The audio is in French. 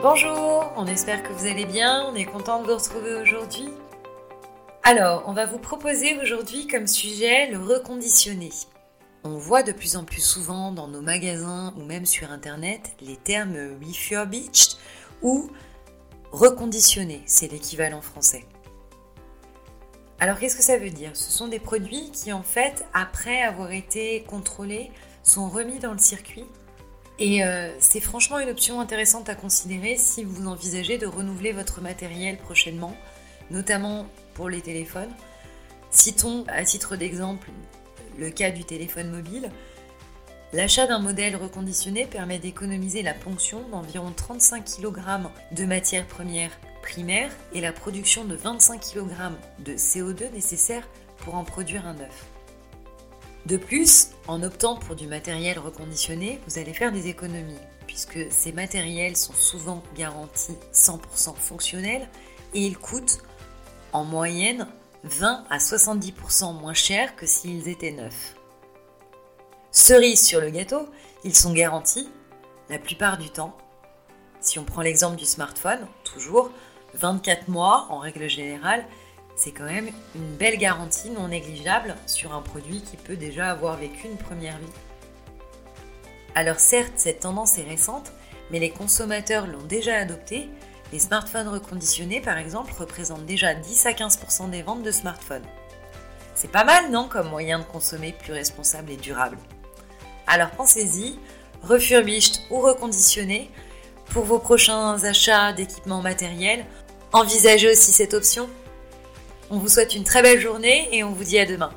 Bonjour, on espère que vous allez bien, on est content de vous retrouver aujourd'hui. Alors, on va vous proposer aujourd'hui comme sujet le reconditionné. On voit de plus en plus souvent dans nos magasins ou même sur internet les termes refurbished ou reconditionné, c'est l'équivalent français. Alors qu'est-ce que ça veut dire? Ce sont des produits qui en fait, après avoir été contrôlés, sont remis dans le circuit. Et euh, c'est franchement une option intéressante à considérer si vous envisagez de renouveler votre matériel prochainement, notamment pour les téléphones. Citons à titre d'exemple le cas du téléphone mobile. L'achat d'un modèle reconditionné permet d'économiser la ponction d'environ 35 kg de matières premières primaires et la production de 25 kg de CO2 nécessaires pour en produire un neuf. De plus, en optant pour du matériel reconditionné, vous allez faire des économies, puisque ces matériels sont souvent garantis 100% fonctionnels et ils coûtent en moyenne 20 à 70% moins cher que s'ils étaient neufs. Cerise sur le gâteau, ils sont garantis la plupart du temps. Si on prend l'exemple du smartphone, toujours 24 mois en règle générale, c'est quand même une belle garantie non négligeable sur un produit qui peut déjà avoir vécu une première vie. Alors certes, cette tendance est récente, mais les consommateurs l'ont déjà adoptée. Les smartphones reconditionnés, par exemple, représentent déjà 10 à 15% des ventes de smartphones. C'est pas mal, non, comme moyen de consommer plus responsable et durable. Alors pensez-y, refurbished ou reconditionné, pour vos prochains achats d'équipements matériels, envisagez aussi cette option on vous souhaite une très belle journée et on vous dit à demain.